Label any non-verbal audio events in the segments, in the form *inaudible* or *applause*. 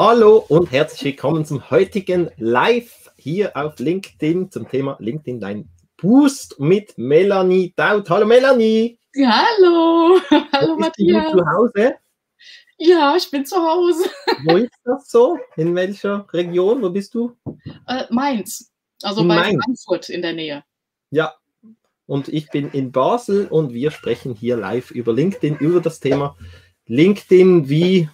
Hallo und herzlich willkommen zum heutigen Live hier auf LinkedIn zum Thema LinkedIn dein Boost mit Melanie Daut. Hallo Melanie. hallo. *laughs* hallo Bist Matthias. Du zu Hause? Ja, ich bin zu Hause. *laughs* Wo ist das so? In welcher Region? Wo bist du? Äh, Mainz. Also in bei Mainz. Frankfurt in der Nähe. Ja, und ich bin in Basel und wir sprechen hier live über LinkedIn, über das Thema LinkedIn, wie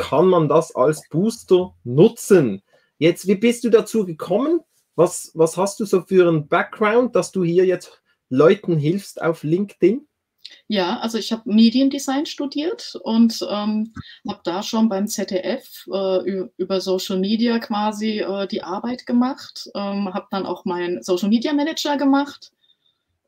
kann man das als Booster nutzen? Jetzt, wie bist du dazu gekommen? Was, was hast du so für einen Background, dass du hier jetzt Leuten hilfst auf LinkedIn? Ja, also ich habe Mediendesign studiert und ähm, habe da schon beim ZDF äh, über Social Media quasi äh, die Arbeit gemacht, ähm, habe dann auch meinen Social Media Manager gemacht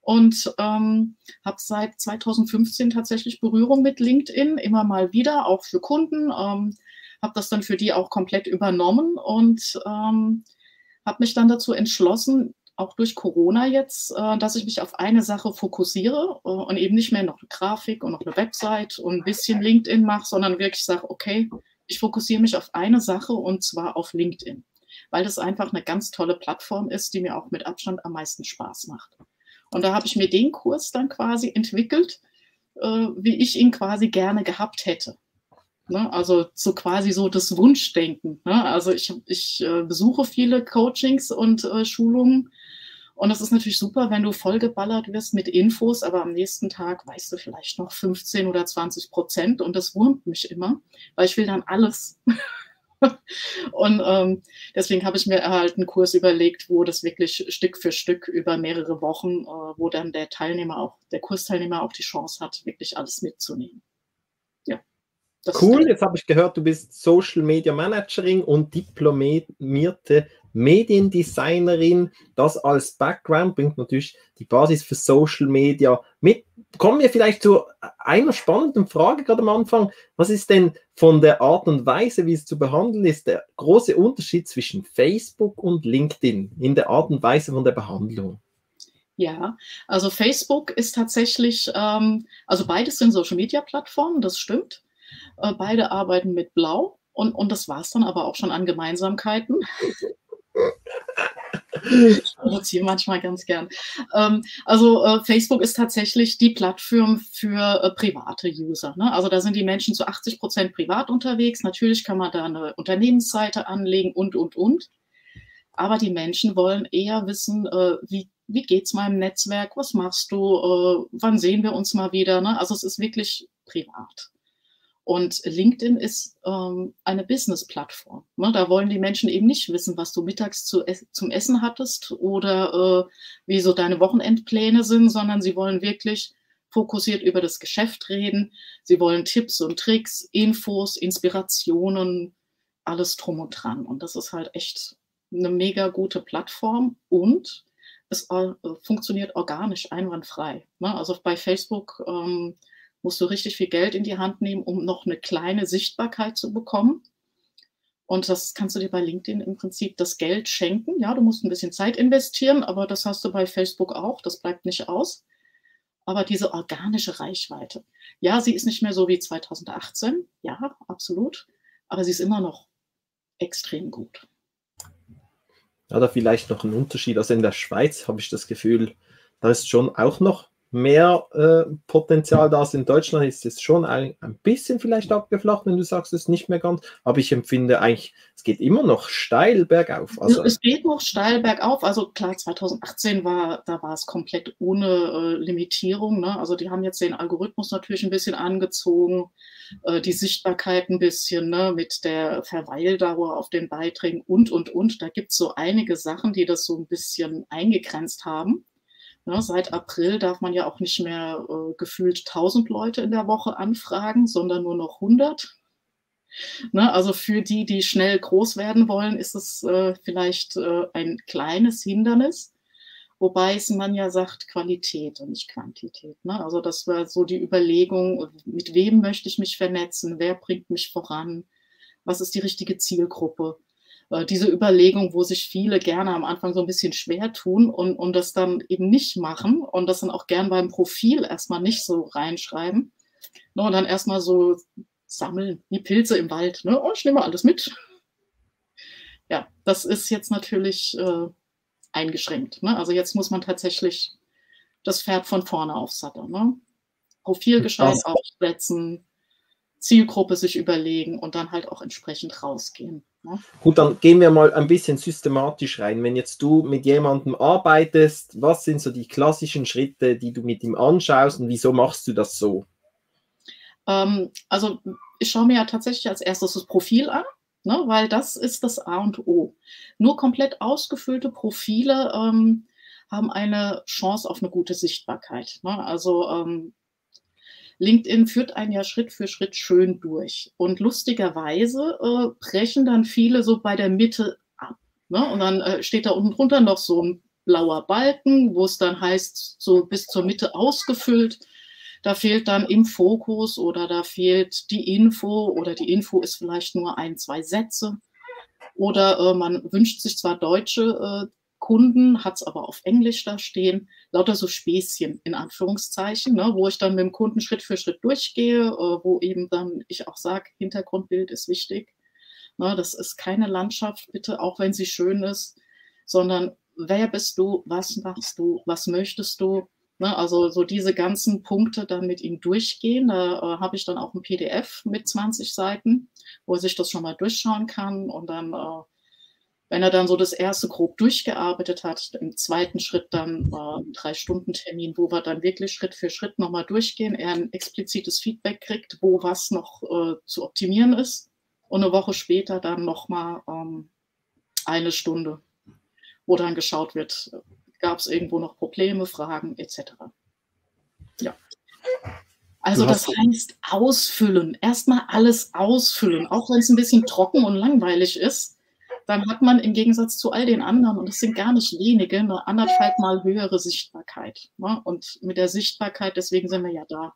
und ähm, habe seit 2015 tatsächlich Berührung mit LinkedIn, immer mal wieder, auch für Kunden. Ähm, habe das dann für die auch komplett übernommen und ähm, habe mich dann dazu entschlossen, auch durch Corona jetzt, äh, dass ich mich auf eine Sache fokussiere äh, und eben nicht mehr noch eine Grafik und noch eine Website und ein bisschen LinkedIn mache, sondern wirklich sage, okay, ich fokussiere mich auf eine Sache und zwar auf LinkedIn, weil das einfach eine ganz tolle Plattform ist, die mir auch mit Abstand am meisten Spaß macht. Und da habe ich mir den Kurs dann quasi entwickelt, äh, wie ich ihn quasi gerne gehabt hätte. Ne? Also so quasi so das Wunschdenken. Ne? Also ich, ich äh, besuche viele Coachings und äh, Schulungen. Und es ist natürlich super, wenn du vollgeballert wirst mit Infos, aber am nächsten Tag weißt du vielleicht noch 15 oder 20 Prozent und das wurmt mich immer, weil ich will dann alles. *laughs* Und ähm, deswegen habe ich mir halt einen Kurs überlegt, wo das wirklich Stück für Stück über mehrere Wochen, äh, wo dann der Teilnehmer auch, der Kursteilnehmer auch die Chance hat, wirklich alles mitzunehmen. Ja. cool, jetzt habe ich gehört, du bist Social Media Managerin und diplomierte Mediendesignerin. Das als Background bringt natürlich die Basis für Social Media mit. Kommen wir vielleicht zu einer spannenden Frage gerade am Anfang. Was ist denn von der Art und Weise, wie es zu behandeln ist, der große Unterschied zwischen Facebook und LinkedIn in der Art und Weise von der Behandlung? Ja, also Facebook ist tatsächlich, ähm, also beides sind Social-Media-Plattformen, das stimmt. Äh, beide arbeiten mit Blau und, und das war es dann aber auch schon an Gemeinsamkeiten. *laughs* Ich provoziere manchmal ganz gern. Ähm, also äh, Facebook ist tatsächlich die Plattform für äh, private User. Ne? Also da sind die Menschen zu 80 Prozent privat unterwegs. Natürlich kann man da eine Unternehmensseite anlegen und, und, und. Aber die Menschen wollen eher wissen, äh, wie, wie geht es meinem Netzwerk, was machst du, äh, wann sehen wir uns mal wieder. Ne? Also es ist wirklich privat. Und LinkedIn ist ähm, eine Business-Plattform. Ne? Da wollen die Menschen eben nicht wissen, was du mittags zu, zum Essen hattest oder äh, wie so deine Wochenendpläne sind, sondern sie wollen wirklich fokussiert über das Geschäft reden. Sie wollen Tipps und Tricks, Infos, Inspirationen, alles drum und dran. Und das ist halt echt eine mega gute Plattform und es äh, funktioniert organisch, einwandfrei. Ne? Also bei Facebook ähm, musst du richtig viel Geld in die Hand nehmen, um noch eine kleine Sichtbarkeit zu bekommen. Und das kannst du dir bei LinkedIn im Prinzip das Geld schenken. Ja, du musst ein bisschen Zeit investieren, aber das hast du bei Facebook auch. Das bleibt nicht aus. Aber diese organische Reichweite, ja, sie ist nicht mehr so wie 2018. Ja, absolut. Aber sie ist immer noch extrem gut. Ja, da vielleicht noch ein Unterschied. Also in der Schweiz habe ich das Gefühl, da ist schon auch noch mehr äh, Potenzial da ist. In Deutschland ist es schon ein, ein bisschen vielleicht abgeflacht, wenn du sagst, es ist nicht mehr ganz. Aber ich empfinde eigentlich, es geht immer noch steil bergauf. Also, es geht noch steil bergauf. Also klar, 2018 war, da war es komplett ohne äh, Limitierung. Ne? Also die haben jetzt den Algorithmus natürlich ein bisschen angezogen, äh, die Sichtbarkeit ein bisschen ne? mit der Verweildauer auf den Beiträgen und, und, und. Da gibt es so einige Sachen, die das so ein bisschen eingegrenzt haben. Ne, seit April darf man ja auch nicht mehr äh, gefühlt 1000 Leute in der Woche anfragen, sondern nur noch 100. Ne, also für die, die schnell groß werden wollen, ist es äh, vielleicht äh, ein kleines Hindernis. Wobei es man ja sagt Qualität und nicht Quantität. Ne? Also das war so die Überlegung, mit wem möchte ich mich vernetzen, wer bringt mich voran, was ist die richtige Zielgruppe. Äh, diese Überlegung, wo sich viele gerne am Anfang so ein bisschen schwer tun und, und das dann eben nicht machen und das dann auch gern beim Profil erstmal nicht so reinschreiben. Ne, und dann erstmal so sammeln, wie Pilze im Wald. Ne? Oh, ich nehme alles mit. ja, das ist jetzt natürlich äh, eingeschränkt. Ne? Also jetzt muss man tatsächlich das Pferd von vorne aufsatteln. Ne? Profil gescheit aufsetzen, Zielgruppe sich überlegen und dann halt auch entsprechend rausgehen. Gut, dann gehen wir mal ein bisschen systematisch rein. Wenn jetzt du mit jemandem arbeitest, was sind so die klassischen Schritte, die du mit ihm anschaust und wieso machst du das so? Ähm, also ich schaue mir ja tatsächlich als erstes das Profil an. Ne, weil das ist das A und O. Nur komplett ausgefüllte Profile ähm, haben eine Chance auf eine gute Sichtbarkeit. Ne? Also ähm, LinkedIn führt einen ja Schritt für Schritt schön durch. Und lustigerweise äh, brechen dann viele so bei der Mitte ab. Ne? Und dann äh, steht da unten drunter noch so ein blauer Balken, wo es dann heißt, so bis zur Mitte ausgefüllt. Da fehlt dann im Fokus oder da fehlt die Info oder die Info ist vielleicht nur ein, zwei Sätze. Oder äh, man wünscht sich zwar deutsche äh, Kunden, hat es aber auf Englisch da stehen, lauter so Späßchen in Anführungszeichen, ne, wo ich dann mit dem Kunden Schritt für Schritt durchgehe, äh, wo eben dann ich auch sage, Hintergrundbild ist wichtig. Ne, das ist keine Landschaft, bitte, auch wenn sie schön ist, sondern wer bist du, was machst du, was möchtest du? Ne, also so diese ganzen Punkte dann mit ihm durchgehen. Da äh, habe ich dann auch ein PDF mit 20 Seiten, wo er sich das schon mal durchschauen kann und dann äh, wenn er dann so das erste grob durchgearbeitet hat, im zweiten Schritt dann äh, ein Drei-Stunden-Termin, wo wir dann wirklich Schritt für Schritt nochmal durchgehen, er ein explizites Feedback kriegt, wo was noch äh, zu optimieren ist. Und eine Woche später dann nochmal ähm, eine Stunde, wo dann geschaut wird, gab es irgendwo noch Probleme, Fragen etc. Ja. Also das heißt ausfüllen, erstmal alles ausfüllen, auch wenn es ein bisschen trocken und langweilig ist dann hat man im Gegensatz zu all den anderen, und das sind gar nicht wenige, eine anderthalb Mal höhere Sichtbarkeit. Ne? Und mit der Sichtbarkeit, deswegen sind wir ja da.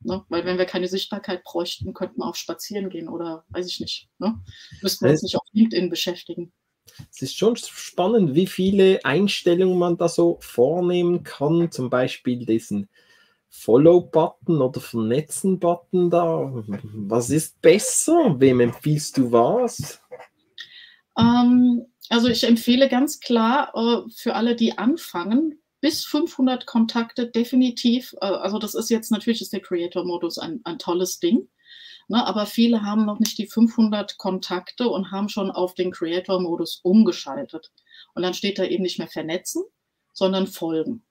Ne? Weil wenn wir keine Sichtbarkeit bräuchten, könnten wir auch spazieren gehen oder weiß ich nicht. Ne? Müssten wir uns nicht auf LinkedIn beschäftigen. Es ist schon spannend, wie viele Einstellungen man da so vornehmen kann. Zum Beispiel diesen Follow-Button oder Vernetzen-Button da. Was ist besser? Wem empfiehlst du was? Ähm, also ich empfehle ganz klar äh, für alle, die anfangen, bis 500 Kontakte definitiv. Äh, also das ist jetzt natürlich ist der Creator-Modus ein, ein tolles Ding. Ne, aber viele haben noch nicht die 500 Kontakte und haben schon auf den Creator-Modus umgeschaltet. Und dann steht da eben nicht mehr vernetzen, sondern folgen.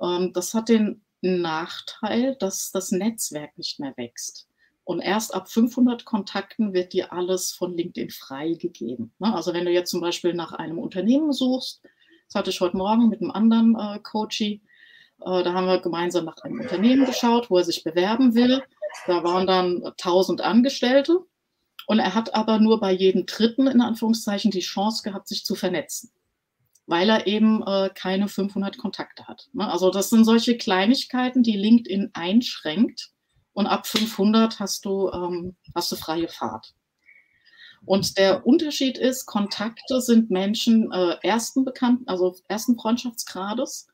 Ähm, das hat den Nachteil, dass das Netzwerk nicht mehr wächst. Und erst ab 500 Kontakten wird dir alles von LinkedIn freigegeben. Ne? Also wenn du jetzt zum Beispiel nach einem Unternehmen suchst, das hatte ich heute Morgen mit einem anderen äh, Coachie, äh, da haben wir gemeinsam nach einem Unternehmen geschaut, wo er sich bewerben will. Da waren dann 1000 Angestellte und er hat aber nur bei jedem Dritten in Anführungszeichen die Chance gehabt, sich zu vernetzen, weil er eben äh, keine 500 Kontakte hat. Ne? Also das sind solche Kleinigkeiten, die LinkedIn einschränkt und ab 500 hast du, ähm, hast du freie Fahrt. Und der Unterschied ist, Kontakte sind Menschen äh, ersten Bekannten, also ersten Freundschaftsgrades,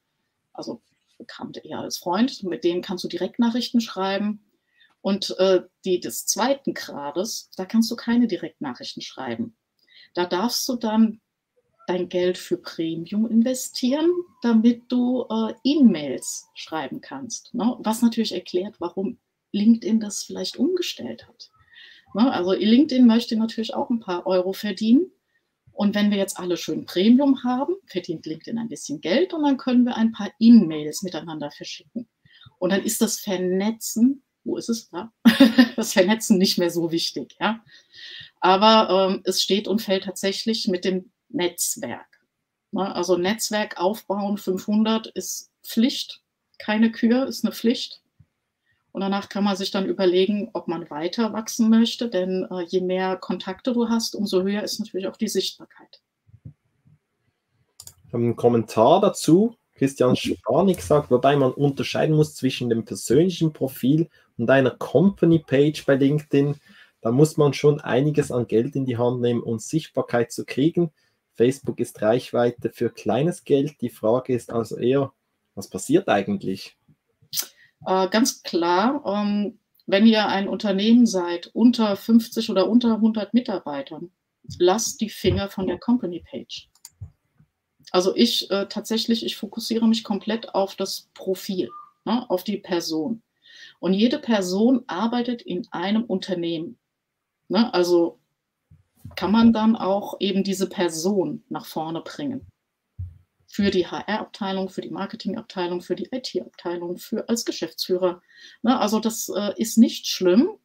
also Bekannte eher als Freund, mit denen kannst du Direktnachrichten schreiben. Und äh, die des zweiten Grades, da kannst du keine Direktnachrichten schreiben. Da darfst du dann dein Geld für Premium investieren, damit du äh, E-Mails schreiben kannst. Ne? Was natürlich erklärt, warum LinkedIn das vielleicht umgestellt hat. Ne? Also LinkedIn möchte natürlich auch ein paar Euro verdienen. Und wenn wir jetzt alle schön Premium haben, verdient LinkedIn ein bisschen Geld und dann können wir ein paar E-Mails miteinander verschicken. Und dann ist das Vernetzen, wo ist es? Ja? *laughs* das Vernetzen nicht mehr so wichtig. Ja? Aber ähm, es steht und fällt tatsächlich mit dem Netzwerk. Ne? Also Netzwerk aufbauen 500 ist Pflicht, keine Kür ist eine Pflicht. Und danach kann man sich dann überlegen, ob man weiter wachsen möchte, denn äh, je mehr Kontakte du hast, umso höher ist natürlich auch die Sichtbarkeit. Ich habe einen Kommentar dazu. Christian Spanik sagt, wobei man unterscheiden muss zwischen dem persönlichen Profil und einer Company-Page bei LinkedIn. Da muss man schon einiges an Geld in die Hand nehmen, um Sichtbarkeit zu kriegen. Facebook ist Reichweite für kleines Geld. Die Frage ist also eher, was passiert eigentlich? Äh, ganz klar, ähm, wenn ihr ein Unternehmen seid unter 50 oder unter 100 Mitarbeitern, lass die Finger von der Company Page. Also ich äh, tatsächlich, ich fokussiere mich komplett auf das Profil, ne, auf die Person. Und jede Person arbeitet in einem Unternehmen. Ne? Also kann man dann auch eben diese Person nach vorne bringen. Für die HR-Abteilung, für die Marketing-Abteilung, für die IT-Abteilung, für als Geschäftsführer. Ne? Also das äh, ist nicht schlimm.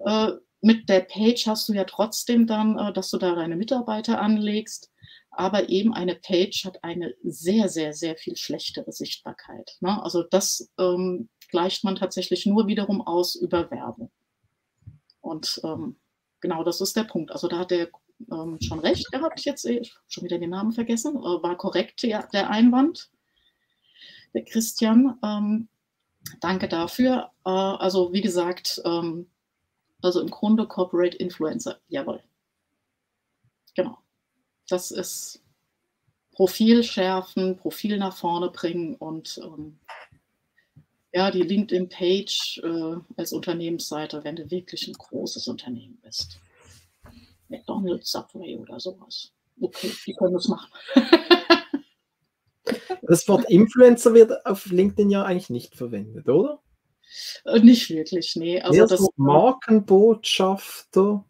Äh, mit der Page hast du ja trotzdem dann, äh, dass du da deine Mitarbeiter anlegst. Aber eben eine Page hat eine sehr, sehr, sehr viel schlechtere Sichtbarkeit. Ne? Also das ähm, gleicht man tatsächlich nur wiederum aus über Werbung. Und ähm, genau, das ist der Punkt. Also da hat er ähm, schon recht gehabt, jetzt ich schon wieder den Namen vergessen, äh, war korrekt ja, der Einwand, der Christian. Ähm, danke dafür. Äh, also wie gesagt, ähm, also im Grunde Corporate Influencer, jawohl. Genau. Das ist Profil schärfen, Profil nach vorne bringen und ähm, ja, die LinkedIn-Page äh, als Unternehmensseite, wenn du wirklich ein großes Unternehmen bist. McDonald's, Subway oder sowas. Okay, die können das machen. *laughs* das Wort Influencer wird auf LinkedIn ja eigentlich nicht verwendet, oder? Äh, nicht wirklich, nee. Also das so Markenbotschafter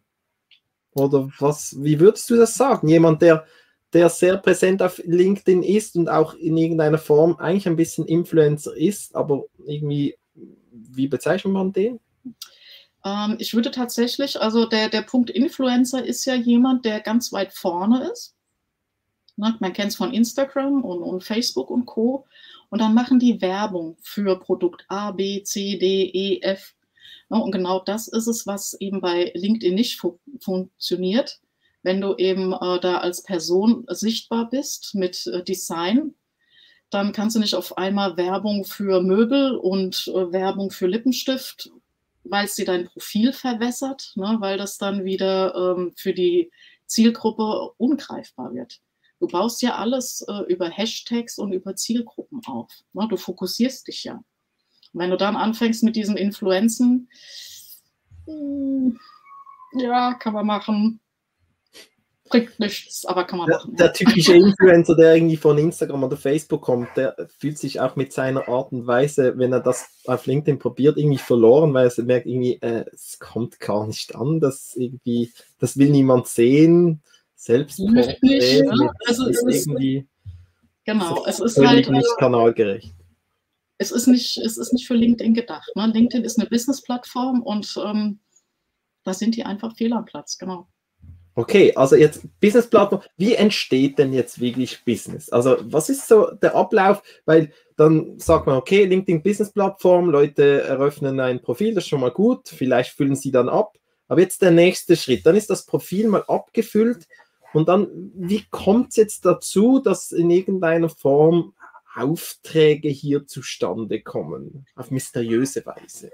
oder was, wie würdest du das sagen? Jemand, der der sehr präsent auf LinkedIn ist und auch in irgendeiner Form eigentlich ein bisschen Influencer ist, aber irgendwie, wie bezeichnet man den? Ähm, ich würde tatsächlich, also der, der Punkt Influencer ist ja jemand, der ganz weit vorne ist. Ne, man kennt es von Instagram und, und Facebook und Co. Und dann machen die Werbung für Produkt A, B, C, D, E, F. Ne, und genau das ist es, was eben bei LinkedIn nicht fu funktioniert wenn du eben äh, da als Person sichtbar bist mit äh, Design, dann kannst du nicht auf einmal Werbung für Möbel und äh, Werbung für Lippenstift, weil es dir dein Profil verwässert, ne, weil das dann wieder ähm, für die Zielgruppe ungreifbar wird. Du baust ja alles äh, über Hashtags und über Zielgruppen auf. Ne? Du fokussierst dich ja. Und wenn du dann anfängst mit diesen Influenzen, mh, hm, ja, kann man machen bringt nichts, aber kann man der, machen. Der typische Influencer, der irgendwie von Instagram oder Facebook kommt, der fühlt sich auch mit seiner Art und Weise, wenn er das auf LinkedIn probiert, irgendwie verloren, weil er merkt irgendwie, äh, es kommt gar nicht an, das irgendwie, das will niemand sehen. Selbst nicht, nicht, ja. also ist irgendwie genau, es ist halt nicht kanalgerecht. Es ist nicht, es ist nicht für LinkedIn gedacht. Ne? LinkedIn ist eine Business-Plattform und ähm, da sind die einfach fehl am Platz, genau. Okay, also jetzt Business-Plattform. Wie entsteht denn jetzt wirklich Business? Also was ist so der Ablauf? Weil dann sagt man, okay, LinkedIn Business-Plattform, Leute eröffnen ein Profil, das ist schon mal gut, vielleicht füllen sie dann ab. Aber jetzt der nächste Schritt, dann ist das Profil mal abgefüllt und dann, wie kommt es jetzt dazu, dass in irgendeiner Form Aufträge hier zustande kommen, auf mysteriöse Weise?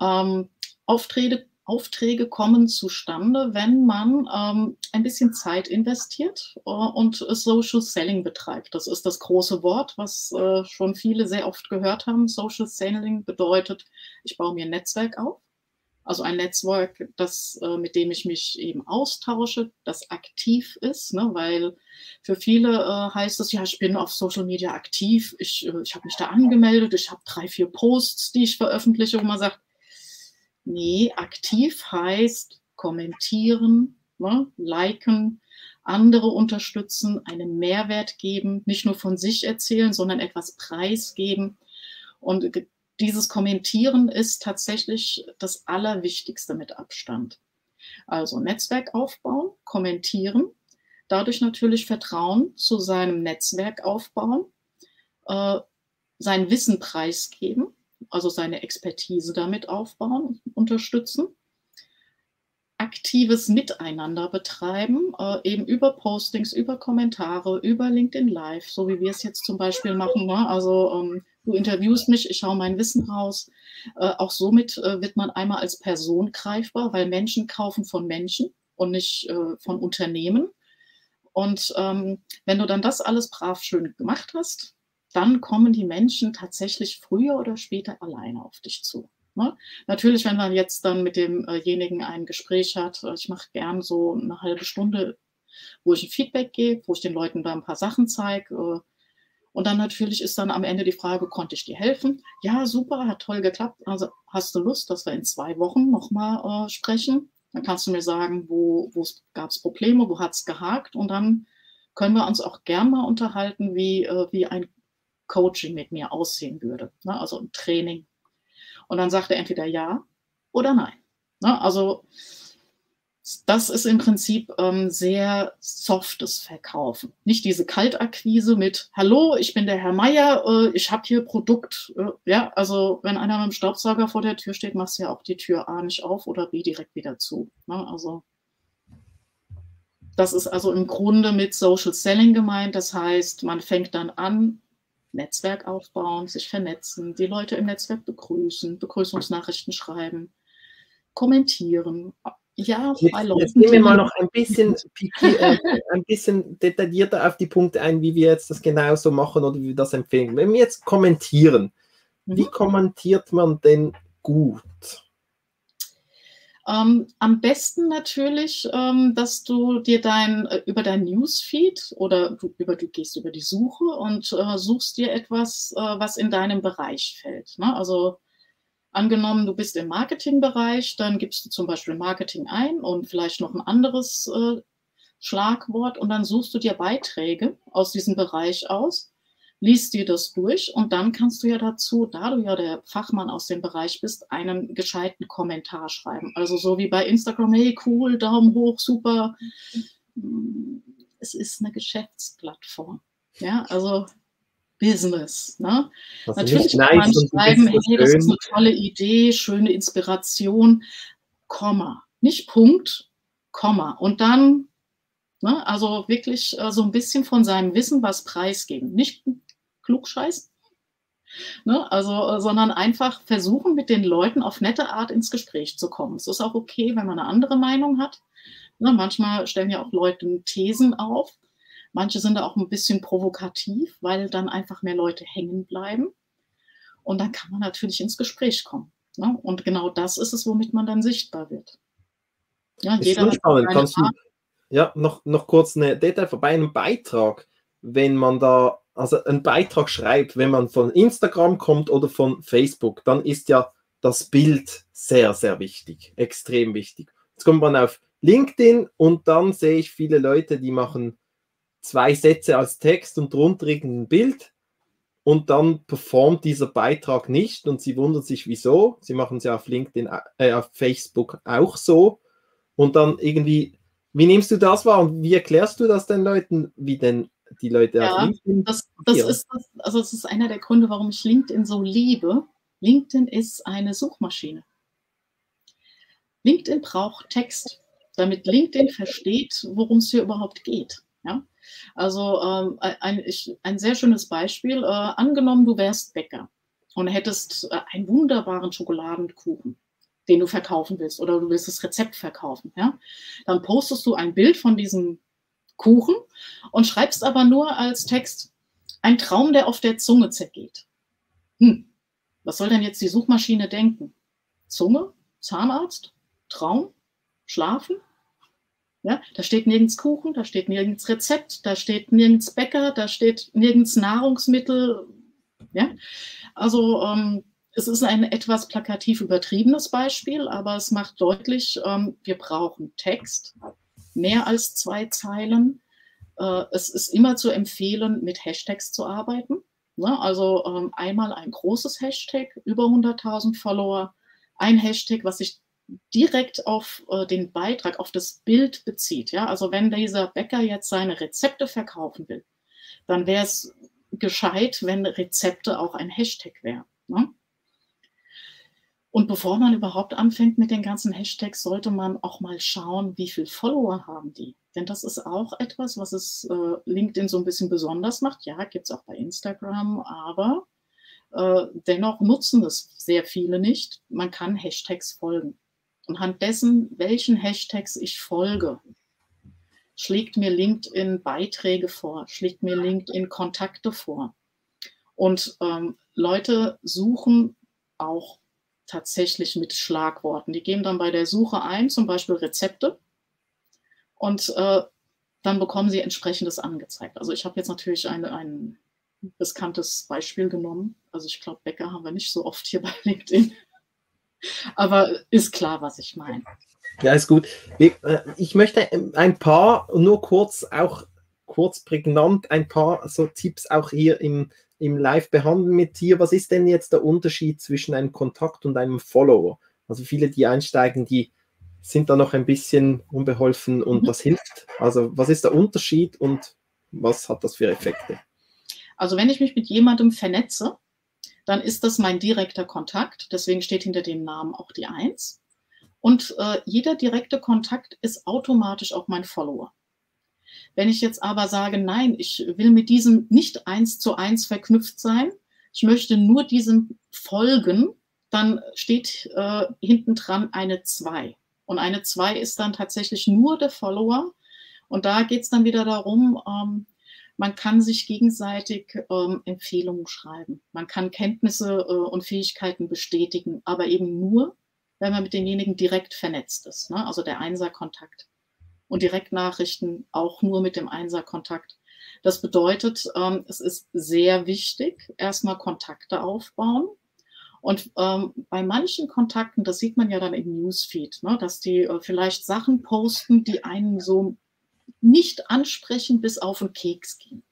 Ähm, Aufträge Aufträge kommen zustande, wenn man ähm, ein bisschen Zeit investiert äh, und Social Selling betreibt. Das ist das große Wort, was äh, schon viele sehr oft gehört haben. Social Selling bedeutet, ich baue mir ein Netzwerk auf. Also ein Netzwerk, das, äh, mit dem ich mich eben austausche, das aktiv ist, ne? weil für viele äh, heißt es, ja, ich bin auf Social Media aktiv, ich, äh, ich habe mich da angemeldet, ich habe drei, vier Posts, die ich veröffentliche, wo man sagt, Nee, aktiv heißt kommentieren, ne, liken, andere unterstützen, einen Mehrwert geben, nicht nur von sich erzählen, sondern etwas preisgeben. Und dieses Kommentieren ist tatsächlich das Allerwichtigste mit Abstand. Also Netzwerk aufbauen, kommentieren, dadurch natürlich Vertrauen zu seinem Netzwerk aufbauen, äh, sein Wissen preisgeben also seine Expertise damit aufbauen, unterstützen. Aktives Miteinander betreiben, äh, eben über Postings, über Kommentare, über LinkedIn Live, so wie wir es jetzt zum Beispiel machen. Ne? Also ähm, du interviewst mich, ich hau mein Wissen raus. Äh, auch somit äh, wird man einmal als Person greifbar, weil Menschen kaufen von Menschen und nicht äh, von Unternehmen. Und ähm, wenn du dann das alles brav schön gemacht hast, dann kommen die Menschen tatsächlich früher oder später alleine auf dich zu. Ne? Natürlich, wenn man jetzt dann mit demjenigen ein Gespräch hat, äh, ich mache gern so eine halbe Stunde, wo ich ein Feedback gebe, wo ich den Leuten da ein paar Sachen zeige. Äh, und dann natürlich ist dann am Ende die Frage, konnte ich dir helfen? Ja, super, hat toll geklappt. Also hast du Lust, dass wir in zwei Wochen nochmal äh, sprechen? Dann kannst du mir sagen, wo gab es Probleme, wo hat es gehakt und dann können wir uns auch gern mal unterhalten, wie, äh, wie ein Coaching mit mir aussehen würde. Ne? Also ein Training. Und dann sagt er entweder ja oder nein. Ne? Also das ist im Prinzip ähm, sehr softes Verkaufen. Nicht diese Kaltakquise mit Hallo, ich bin der Herr Meier, äh, ich habe hier Produkt. Äh, ja, also wenn einer mit dem Staubsauger vor der Tür steht, machst du ja auch die Tür A nicht auf oder B direkt wieder zu. Ne? Also das ist also im Grunde mit Social Selling gemeint. Das heißt, man fängt dann an, Netzwerk aufbauen, sich vernetzen, die Leute im Netzwerk begrüßen, Begrüßungsnachrichten schreiben, kommentieren, ja, jetzt, jetzt nehmen wir mal noch ein bisschen, äh, ein bisschen detaillierter auf die Punkte ein, wie wir jetzt das genau so machen oder wie wir das empfehlen. Wenn wir jetzt kommentieren, mhm. wie kommentiert man denn gut? Ähm, am besten natürlich, ähm, dass du dir dein äh, über dein Newsfeed oder du, über du gehst über die Suche und äh, suchst dir etwas, äh, was in deinem Bereich fällt. Ne? Also Angenommen, du bist im Marketingbereich, dann gibst du zum Beispiel Marketing ein und vielleicht noch ein anderes äh, Schlagwort und dann suchst du dir Beiträge aus diesem Bereich aus, liest dir das durch und dann kannst du ja dazu, da du ja der Fachmann aus dem Bereich bist, einen gescheiten Kommentar schreiben. Also so wie bei Instagram, hey cool, Daumen hoch, super. Es ist eine Geschäftsplattform. Ja, also Business. Ne? Natürlich kann man schreiben, hey, das ist eine tolle Idee, schöne Inspiration, Komma. Nicht Punkt, Komma. Und dann, ne, also wirklich äh, so ein bisschen von seinem Wissen was preisgeben. Nicht klugscheiß, ne, also, äh, sondern einfach versuchen, mit den Leuten auf nette Art ins Gespräch zu kommen. Es ist auch okay, wenn man eine andere Meinung hat. Ne, manchmal stellen ja auch Leute Thesen auf. Manche sind da auch ein bisschen provokativ, weil dann einfach mehr Leute hängen bleiben. Und dann kann man natürlich ins Gespräch kommen. Ne? Und genau das ist es, womit man dann sichtbar wird. Ja, ist jeder spannend. Kannst du, ja, noch, noch kurz eine Detail bei einem Beitrag, wenn man da, also einen Beitrag schreibt, wenn man von Instagram kommt oder von Facebook, dann ist ja das Bild sehr, sehr wichtig, extrem wichtig. Jetzt kommt man auf LinkedIn und dann sehe ich viele Leute, die machen zwei Sätze als Text und drunter irgendein Bild und dann performt dieser Beitrag nicht und sie wundern sich, wieso. Sie machen es ja auf LinkedIn, äh, auf Facebook auch so und dann irgendwie, wie nimmst du das wahr und wie erklärst du das den Leuten, wie denn die Leute ja, auf LinkedIn? Das, das ist, das, also das ist einer der Gründe, warum ich LinkedIn so liebe. LinkedIn ist eine Suchmaschine. LinkedIn braucht Text, damit LinkedIn versteht, worum es hier überhaupt geht. Ja? Also ähm, ein, ich, ein sehr schönes Beispiel. Äh, angenommen, du wärst Bäcker und hättest äh, einen wunderbaren Schokoladenkuchen, den du verkaufen willst oder du willst das Rezept verkaufen. Ja? Dann postest du ein Bild von diesem Kuchen und schreibst aber nur als Text ein Traum, der auf der Zunge zergeht. Hm, was soll denn jetzt die Suchmaschine denken? Zunge? Zahnarzt? Traum? Schlafen? Ja, da steht nirgends Kuchen, da steht nirgends Rezept, da steht nirgends Bäcker, da steht nirgends Nahrungsmittel. Ja, also ähm, es ist ein etwas plakativ übertriebenes Beispiel, aber es macht deutlich, ähm, wir brauchen Text, mehr als zwei Zeilen. Äh, es ist immer zu empfehlen, mit Hashtags zu arbeiten. Ne? Also ähm, einmal ein großes Hashtag, über 100.000 Follower, ein Hashtag, was sich direkt auf äh, den Beitrag, auf das Bild bezieht. Also wenn dieser Bäcker jetzt seine Rezepte verkaufen will, dann wäre es gescheit, wenn Rezepte auch ein Hashtag wären. Ne? Und bevor man überhaupt anfängt mit den ganzen Hashtags, sollte man auch mal schauen, wie viele Follower haben die. Denn das ist auch etwas, was es äh, LinkedIn so ein bisschen besonders macht. Ja, gibt es auch bei Instagram, aber äh, dennoch nutzen das sehr viele nicht. Man kann Hashtags folgen. Anhand dessen, welchen Hashtags ich folge, schlägt mir LinkedIn Beiträge vor, schlägt mir LinkedIn Kontakte vor. Und ähm, Leute suchen auch tatsächlich mit Schlagworten. Die geben dann bei der Suche ein, zum Beispiel Rezepte. Und äh, dann bekommen sie entsprechendes angezeigt. Also ich habe jetzt natürlich eine, ein riskantes Beispiel genommen. Also ich glaube, Bäcker haben wir nicht so oft hier *laughs* bei LinkedIn. Aber ist klar, was ich meine. Ja, ist gut. Äh, ich möchte ein paar, nur kurz, auch kurz prägnant, ein paar so Tipps auch hier im, im Live behandeln mit dir. Was ist denn jetzt der Unterschied zwischen einem Kontakt und einem Follower? Also viele, die einsteigen, die sind da noch ein bisschen unbeholfen und mhm. was hilft? Also was ist der Unterschied und was hat das für Effekte? Also wenn ich mich mit jemandem vernetze, dann ist das mein direkter Kontakt. Deswegen steht hinter dem Namen auch die Eins. Und äh, jeder direkte Kontakt ist automatisch auch mein Follower. Wenn ich jetzt aber sage, nein, ich will mit diesem nicht eins zu eins verknüpft sein, ich möchte nur diesem folgen, dann steht äh, hinten dran eine 2. Und eine 2 ist dann tatsächlich nur der Follower. Und da geht es dann wieder darum, ähm, man kann sich gegenseitig ähm, Empfehlungen schreiben. Man kann Kenntnisse äh, und Fähigkeiten bestätigen, aber eben nur, wenn man mit denjenigen direkt vernetzt ist. Ne? Also der Einser-Kontakt und Direktnachrichten auch nur mit dem Einser-Kontakt. Das bedeutet, ähm, es ist sehr wichtig, erstmal Kontakte aufbauen. Und ähm, bei manchen Kontakten, das sieht man ja dann im Newsfeed, ne, dass die äh, vielleicht Sachen posten, die einen so nicht ansprechen bis auf den Keks gehen.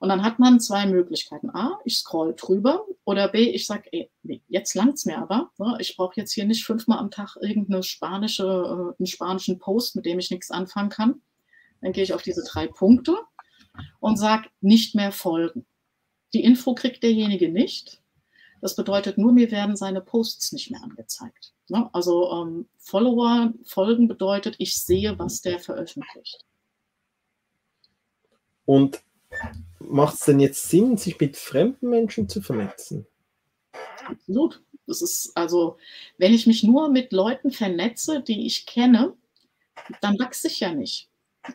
Und dann hat man zwei Möglichkeiten. A, ich scroll drüber oder B, ich sage, ey, nee, jetzt langt's mir aber. Ne? Ich brauche jetzt hier nicht fünfmal am Tag irgendeine spanische, äh, spanischen Post, mit dem ich nichts anfangen kann. Dann gehe ich auf diese drei Punkte und sage, nicht mehr folgen. Die Info kriegt derjenige nicht. Das bedeutet nur, mir werden seine Posts nicht mehr angezeigt. Ne? Also ähm, Follower folgen bedeutet, ich sehe, was der veröffentlicht. Und macht es denn jetzt Sinn, sich mit fremden Menschen zu vernetzen? Absolut. Das ist also, wenn ich mich nur mit Leuten vernetze, die ich kenne, dann wachse ich ja nicht.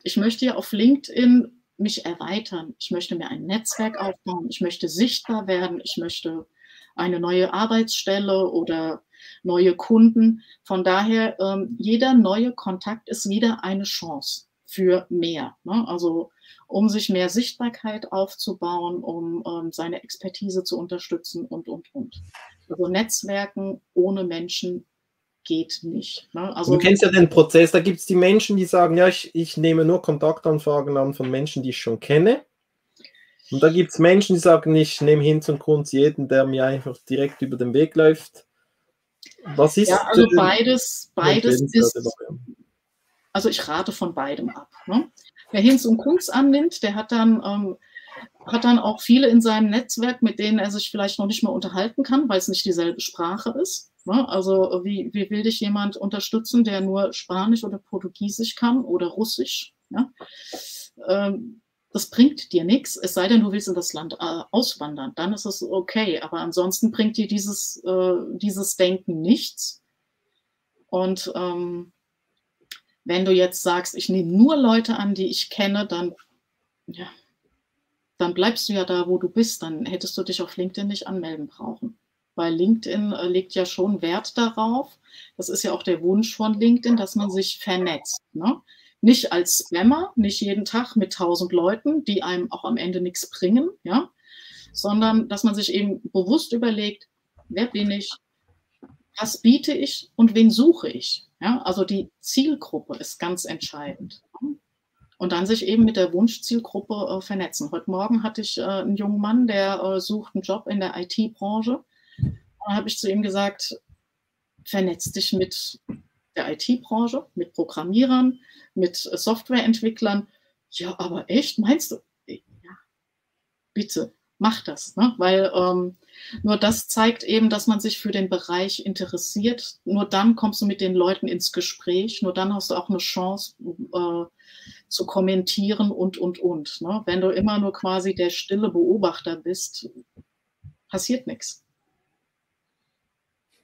Ich möchte ja auf LinkedIn mich erweitern. Ich möchte mir ein Netzwerk aufbauen. Ich möchte sichtbar werden. Ich möchte eine neue Arbeitsstelle oder neue Kunden. Von daher, ähm, jeder neue Kontakt ist wieder eine Chance für mehr. Ne? Also um sich mehr Sichtbarkeit aufzubauen, um ähm, seine Expertise zu unterstützen und, und, und. Also Netzwerken ohne Menschen geht nicht. Ne? Also, du kennst ja den Prozess, da gibt es die Menschen, die sagen, ja, ich, ich nehme nur Kontaktanfragen an von Menschen, die ich schon kenne. Und da gibt es Menschen, die sagen, ich nehme hin zum Kunst jeden, der mir einfach direkt über den Weg läuft. Was ist Ja, also beides, beides ist. Also ich rate von beidem ab. Ne? Wer Hinz und Kunz annimmt, der hat dann, ähm, hat dann auch viele in seinem Netzwerk, mit denen er sich vielleicht noch nicht mehr unterhalten kann, weil es nicht dieselbe Sprache ist. Ne? Also wie, wie will dich jemand unterstützen, der nur Spanisch oder Portugiesisch kann oder Russisch? Ja? Ähm, das bringt dir nichts, es sei denn, du willst in das Land äh, auswandern. Dann ist es okay. Aber ansonsten bringt dir dieses, äh, dieses Denken nichts. Und ähm, wenn du jetzt sagst, ich nehme nur Leute an, die ich kenne, dann, ja, dann bleibst du ja da, wo du bist. Dann hättest du dich auf LinkedIn nicht anmelden brauchen. Weil LinkedIn äh, legt ja schon Wert darauf. Das ist ja auch der Wunsch von LinkedIn, dass man sich vernetzt. Ne? Nicht als Spammer, nicht jeden Tag mit tausend Leuten, die einem auch am Ende nichts bringen, ja, sondern dass man sich eben bewusst überlegt, wer bin ich, was biete ich und wen suche ich. Ja, also die Zielgruppe ist ganz entscheidend. Und dann sich eben mit der Wunschzielgruppe äh, vernetzen. Heute Morgen hatte ich äh, einen jungen Mann, der äh, sucht einen Job in der IT-Branche. Da habe ich zu ihm gesagt, vernetz dich mit der IT-Branche, mit Programmierern, mit Softwareentwicklern. Ja, aber echt, meinst du? Ja, bitte, mach das. Ne? Weil ähm, nur das zeigt eben, dass man sich für den Bereich interessiert. Nur dann kommst du mit den Leuten ins Gespräch. Nur dann hast du auch eine Chance äh, zu kommentieren und, und, und. Ne? Wenn du immer nur quasi der stille Beobachter bist, passiert nichts.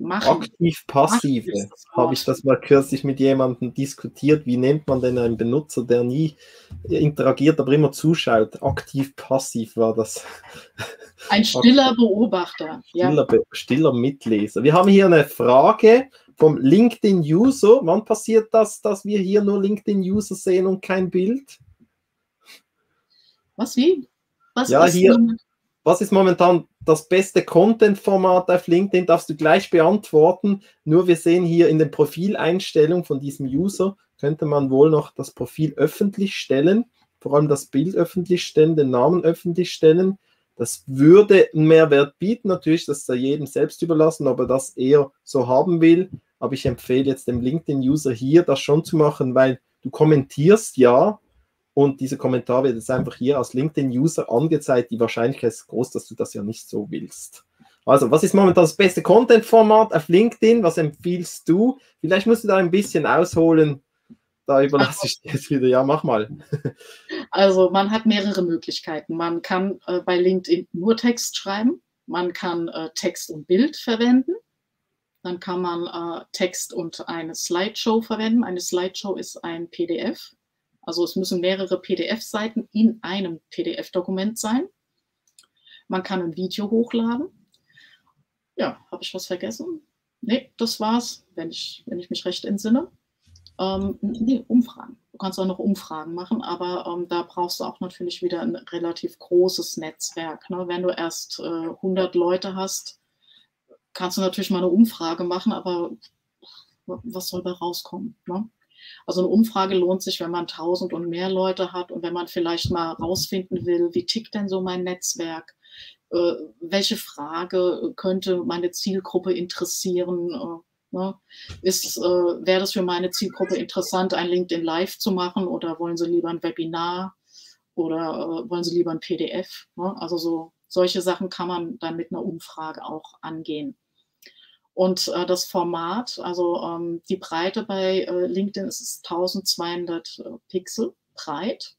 Machen. Aktiv-passive. Habe ich das mal kürzlich mit jemandem diskutiert. Wie nennt man denn einen Benutzer, der nie interagiert, aber immer zuschaut? Aktiv-passiv war das. Ein stiller Beobachter. Stiller, ja. stiller Mitleser. Wir haben hier eine Frage vom LinkedIn-User. Wann passiert das, dass wir hier nur LinkedIn-User sehen und kein Bild? Was wie? Was ja, hier. Was ist momentan das beste Content-Format auf LinkedIn? Darfst du gleich beantworten. Nur wir sehen hier in den Profileinstellungen von diesem User, könnte man wohl noch das Profil öffentlich stellen, vor allem das Bild öffentlich stellen, den Namen öffentlich stellen. Das würde einen Mehrwert bieten, natürlich, das ist ja jedem selbst überlassen, ob er das eher so haben will. Aber ich empfehle jetzt dem LinkedIn-User hier das schon zu machen, weil du kommentierst ja und dieser Kommentar wird jetzt einfach hier als LinkedIn-User angezeigt. Die Wahrscheinlichkeit ist groß, dass du das ja nicht so willst. Also, was ist momentan das beste Content-Format auf LinkedIn? Was empfiehlst du? Vielleicht musst du da ein bisschen ausholen. Da überlasse ich dir jetzt wieder. Ja, mach mal. Also, man hat mehrere Möglichkeiten. Man kann äh, bei LinkedIn nur Text schreiben. Man kann äh, Text und Bild verwenden. Dann kann man äh, Text und eine Slideshow verwenden. Eine Slideshow ist ein PDF. Also es müssen mehrere PDF-Seiten in einem PDF-Dokument sein. Man kann ein Video hochladen. Ja, habe ich was vergessen? Nee, das war's, wenn ich, wenn ich mich recht entsinne. Ähm, nee, Umfragen. Du kannst auch noch Umfragen machen, aber ähm, da brauchst du auch natürlich wieder ein relativ großes Netzwerk. Ne? Wenn du erst äh, 100 Leute hast, kannst du natürlich mal eine Umfrage machen, aber was soll da rauskommen? Ne? Also eine Umfrage lohnt sich, wenn man tausend und mehr Leute hat und wenn man vielleicht mal rausfinden will, wie tickt denn so mein Netzwerk? Äh, welche Frage könnte meine Zielgruppe interessieren? Äh, ne? Ist, äh, wäre das für meine Zielgruppe interessant, ein LinkedIn Live zu machen oder wollen sie lieber ein Webinar oder äh, wollen sie lieber ein PDF? Ne? Also so solche Sachen kann man dann mit einer Umfrage auch angehen. Und äh, das Format, also ähm, die Breite bei äh, LinkedIn ist 1200 äh, Pixel breit.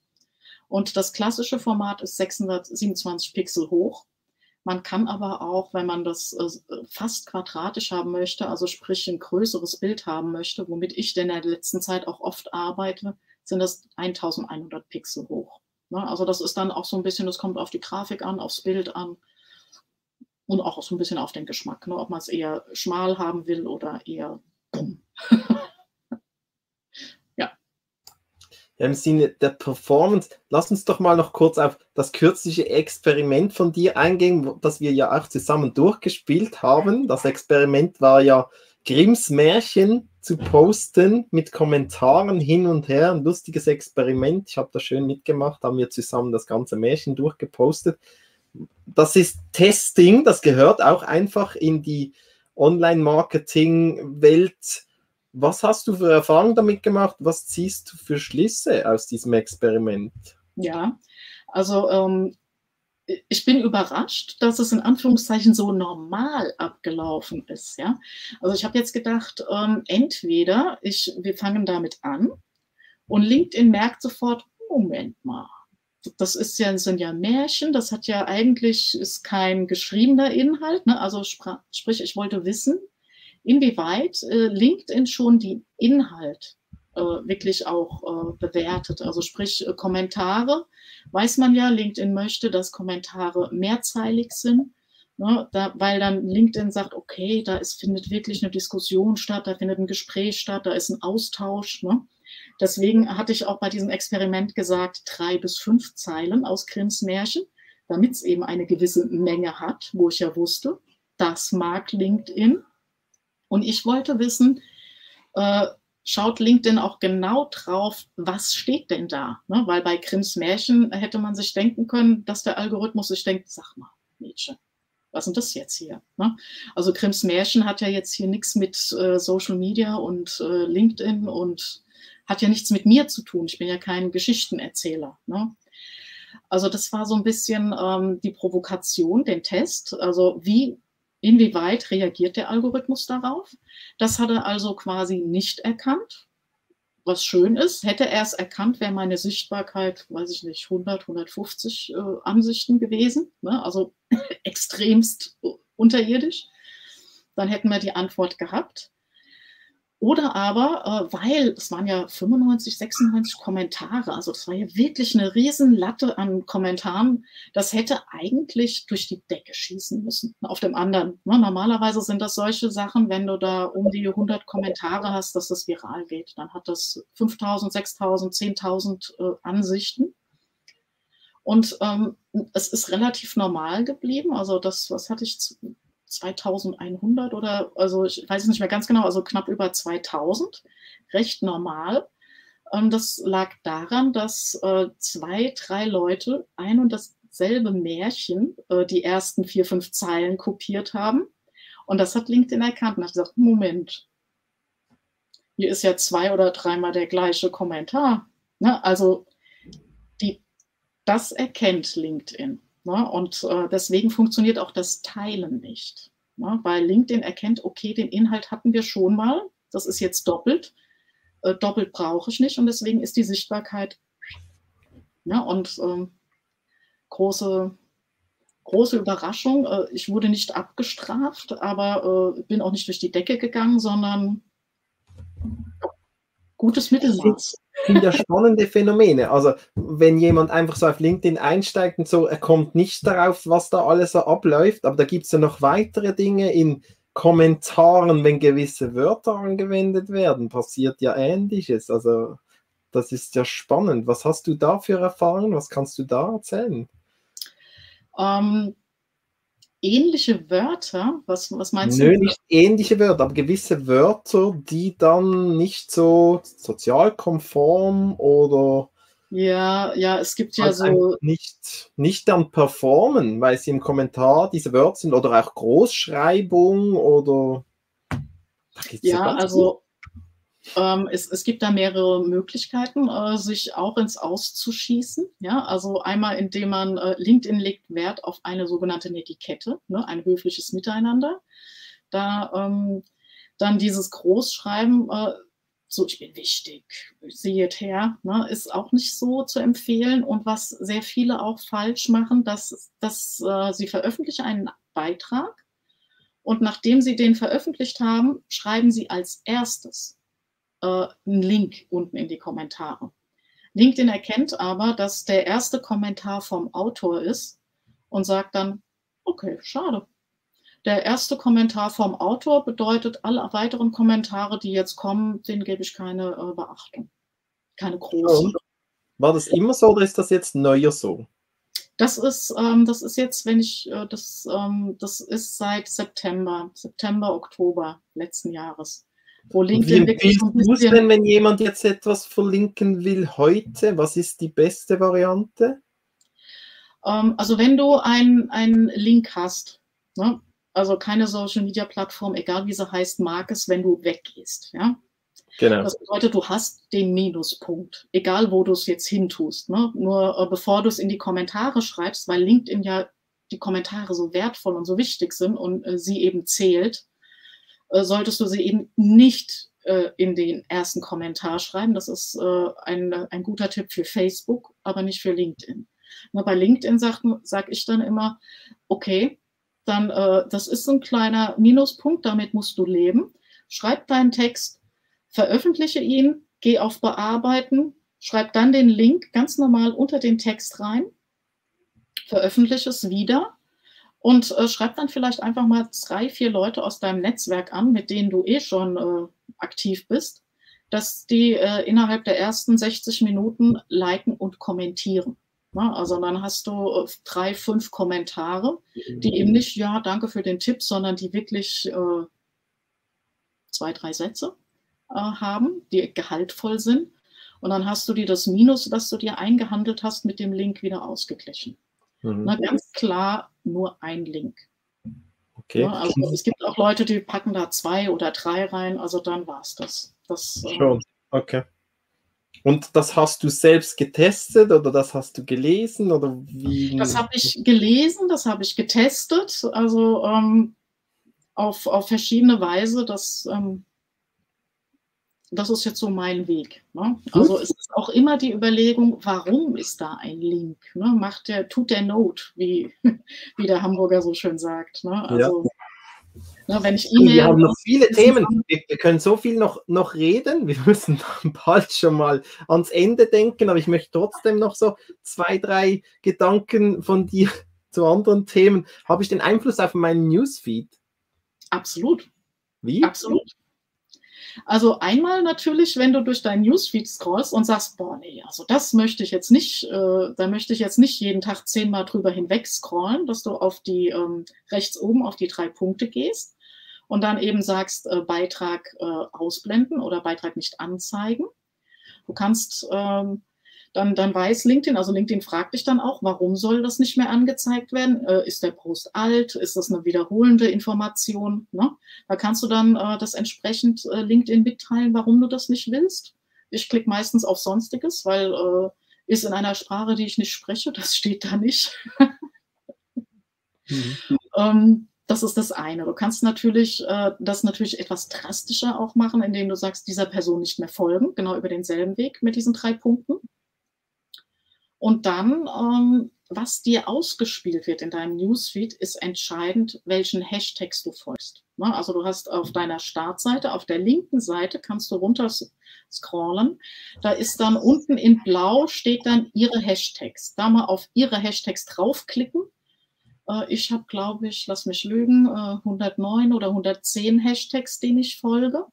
Und das klassische Format ist 627 Pixel hoch. Man kann aber auch, wenn man das äh, fast quadratisch haben möchte, also sprich ein größeres Bild haben möchte, womit ich denn in der letzten Zeit auch oft arbeite, sind das 1100 Pixel hoch. Ne? Also das ist dann auch so ein bisschen, das kommt auf die Grafik an, aufs Bild an und auch so ein bisschen auf den Geschmack, ne? ob man es eher schmal haben will oder eher bumm. *laughs* ja. Im Sinne der Performance, lass uns doch mal noch kurz auf das kürzliche Experiment von dir eingehen, das wir ja auch zusammen durchgespielt haben. Das Experiment war ja Grimms Märchen zu posten mit Kommentaren hin und her. Ein lustiges Experiment. Ich habe da schön mitgemacht, haben wir zusammen das ganze Märchen durchgepostet das ist Testing, das gehört auch einfach in die Online-Marketing-Welt. Was hast du für Erfahrungen damit gemacht? Was ziehst du für Schlüsse aus diesem Experiment? Ja, also ähm, ich bin überrascht, dass es in Anführungszeichen so normal abgelaufen ist. Ja? Also ich habe jetzt gedacht, ähm, entweder ich, wir fangen damit an und LinkedIn merkt sofort, Moment mal, das ist ja, sind ja Märchen, das hat ja eigentlich, ist kein geschriebener Inhalt, ne? also sprich, ich wollte wissen, inwieweit äh, LinkedIn schon die Inhalt äh, wirklich auch äh, bewertet. Also sprich äh, Kommentare, weiß man ja, LinkedIn möchte, dass Kommentare mehrzeilig sind, ne? da, weil dann LinkedIn sagt, okay, da ist, findet wirklich eine Diskussion statt, da findet ein Gespräch statt, da ist ein Austausch. Ne? Deswegen hatte ich auch bei diesem Experiment gesagt, drei bis fünf Zeilen aus Grimms Märchen, damit es eben eine gewisse Menge hat, wo ich ja wusste, das mag LinkedIn. Und ich wollte wissen, äh, schaut LinkedIn auch genau drauf, was steht denn da? Ne? Weil bei Grimms Märchen hätte man sich denken können, dass der Algorithmus sich denkt, sag mal, Mädchen, was ist das jetzt hier? Ne? Also Grimms Märchen hat ja jetzt hier nichts mit äh, Social Media und äh, LinkedIn und hat ja nichts mit mir zu tun. Ich bin ja kein Geschichtenerzähler. Ne? Also das war so ein bisschen ähm, die Provokation, den Test. Also wie, inwieweit reagiert der Algorithmus darauf? Das hat er also quasi nicht erkannt. Was schön ist, hätte er es erkannt, wäre meine Sichtbarkeit, weiß ich nicht, 100, 150 äh, Ansichten gewesen. Ne? Also *clears throat* extremst unterirdisch. dann hätten wir die Antwort gehabt. Oder aber, äh, weil es waren ja 95, 96 Kommentare, also das war ja wirklich eine Riesenlatte an Kommentaren, das hätte eigentlich durch die Decke schießen müssen. Auf dem anderen. Ne? Normalerweise sind das solche Sachen, wenn du da um die 100 Kommentare hast, dass das viral geht. Dann hat das 5000, 6000, 10.000 äh, Ansichten. Und ähm, es ist relativ normal geblieben. Also das, was hatte ich, 2100 oder, also ich weiß es nicht mehr ganz genau, also knapp über 2000, recht normal. Und das lag daran, dass äh, zwei, drei Leute ein und dasselbe Märchen, äh, die ersten vier, fünf Zeilen kopiert haben. Und das hat LinkedIn erkannt und hat gesagt, Moment, hier ist ja zwei oder dreimal der gleiche Kommentar. Ne? Also die, das erkennt LinkedIn. Ne? Und äh, deswegen funktioniert auch das Teilen nicht. Ne? Weil LinkedIn erkennt, okay, den Inhalt hatten wir schon mal, das ist jetzt doppelt. Äh, doppelt brauche ich nicht und deswegen ist die Sichtbarkeit ne? und ähm, große, große Überraschung. Äh, ich wurde nicht abgestraft, aber äh, bin auch nicht durch die Decke gegangen, sondern gutes Mittelmaß sind ja spannende Phänomene. Also, wenn jemand einfach so auf LinkedIn einsteigt und so, er kommt nicht darauf, was da alles so abläuft, aber da gibt es ja noch weitere Dinge in Kommentaren, wenn gewisse Wörter angewendet werden, passiert ja Ähnliches. Also, das ist ja spannend. Was hast du da für Erfahrungen? Was kannst du da erzählen? Ähm, ähnliche Wörter? Was, was meinst Nö, du? Nö, nicht ähnliche Wörter, aber gewisse Wörter, die dann nicht so sozialkonform oder ja, ja, es gibt ja so. Nicht, nicht dann performen, weil sie im Kommentar diese Wörter sind oder auch Großschreibung oder. Ja, also ähm, es, es, gibt da mehrere Möglichkeiten, äh, sich auch ins Auszuschießen. Ja, also einmal, indem man äh, LinkedIn legt Wert auf eine sogenannte Netiquette, ne, ein höfliches Miteinander. Da ähm, dann dieses Großschreiben, äh, so ich bin wichtig, seht her, ne, ist auch nicht so zu empfehlen. Und was sehr viele auch falsch machen, dass, dass äh, sie veröffentlichen einen Beitrag und nachdem sie den veröffentlicht haben, schreiben sie als erstes äh, einen Link unten in die Kommentare. LinkedIn erkennt aber, dass der erste Kommentar vom Autor ist und sagt dann, okay, schade. Der erste Kommentar vom Autor bedeutet, alle weiteren Kommentare, die jetzt kommen, denen gebe ich keine äh, Beachtung. Keine großen. War das immer so oder ist das jetzt neuer so? Das ist, ähm, das ist jetzt, wenn ich, äh, das, ähm, das ist seit September, September, Oktober letzten Jahres. Wo LinkedIn Wie empfiehlst du es denn, wenn jemand jetzt etwas verlinken will heute? Was ist die beste Variante? Ähm, also wenn du einen Link hast, ne? also keine Social Media Plattform, egal wie sie heißt, mag es, wenn du weggehst. Ja? Genau. Das bedeutet, du hast den Minuspunkt, egal wo du es jetzt hintust. Ne? Nur äh, bevor du es in die Kommentare schreibst, weil LinkedIn ja die Kommentare so wertvoll und so wichtig sind und äh, sie eben zählt, äh, solltest du sie eben nicht äh, in den ersten Kommentar schreiben. Das ist äh, ein, ein guter Tipp für Facebook, aber nicht für LinkedIn. Na, bei LinkedIn sage sag ich dann immer, okay, dann äh, das ist ein kleiner Minuspunkt, damit musst du leben. Schreib deinen Text, veröffentliche ihn, geh auf Bearbeiten, schreib dann den Link ganz normal unter den Text rein, veröffentliche es wieder und äh, schreib dann vielleicht einfach mal drei, vier Leute aus deinem Netzwerk an, mit denen du eh schon äh, aktiv bist, dass die äh, innerhalb der ersten 60 Minuten liken und kommentieren. Na, also dann hast du äh, drei, fünf Kommentare, die eben nicht, ja, danke für den Tipp, sondern die wirklich äh, zwei, drei Sätze äh, haben, die gehaltvoll sind. Und dann hast du dir das Minus, das du dir eingehandelt hast, mit dem Link wieder ausgeglichen. Mhm. Na, ganz klar nur ein Link. Okay. Ja, also es gibt auch Leute, die packen da zwei oder drei rein, also dann war es das. das äh, Schon, okay. Und das hast du selbst getestet oder das hast du gelesen oder wie? Das habe ich gelesen, das habe ich getestet, also ähm, auf, auf verschiedene Weise. Das ähm, das ist jetzt so mein Weg. Ne? Also es ist auch immer die Überlegung, warum ist da ein Link? Ne? Macht der, tut der Not, wie, *laughs* wie der Hamburger so schön sagt. Ne? Also, Ja, wenn ich E-Mail. Wir haben noch viele Themen. Wir, wir, können so viel noch, noch reden. Wir *laughs* müssen bald schon mal ans Ende denken, aber ich möchte trotzdem noch so zwei, drei Gedanken von dir *laughs* zu anderen Themen. Habe ich den Einfluss auf meinen Newsfeed? Absolut. Wie? Absolut. Also einmal natürlich, wenn du durch deinen Newsfeed scrollst und sagst, boah, nee, also das möchte ich jetzt nicht, äh, da möchte ich jetzt nicht jeden Tag zehnmal drüber hinweg scrollen, dass du auf die ähm, rechts oben auf die drei Punkte gehst und dann eben sagst, äh, Beitrag äh, ausblenden oder Beitrag nicht anzeigen. Du kannst ähm, dann, dann weiß LinkedIn, also LinkedIn fragt dich dann auch, warum soll das nicht mehr angezeigt werden? Äh, ist der Post alt? Ist das eine wiederholende Information? Ne? Da kannst du dann äh, das entsprechend äh, LinkedIn mitteilen, warum du das nicht willst. Ich klicke meistens auf Sonstiges, weil äh, ist in einer Sprache, die ich nicht spreche, *laughs* das steht da nicht. mhm. ähm, das ist das eine. Du kannst natürlich äh, das natürlich etwas drastischer auch machen, indem du sagst, dieser Person nicht mehr folgen, genau über denselben Weg mit diesen drei Punkten. Und dann, ähm, was dir ausgespielt wird in deinem Newsfeed, ist entscheidend, welchen Hashtags du folgst. Ne? Also du hast auf deiner Startseite, auf der linken Seite kannst du runter scrollen. Da ist dann unten in blau steht dann ihre Hashtags. Da mal auf ihre Hashtags draufklicken. Äh, ich habe, glaube ich, lass mich lügen, äh, 109 oder 110 Hashtags, denen ich folge.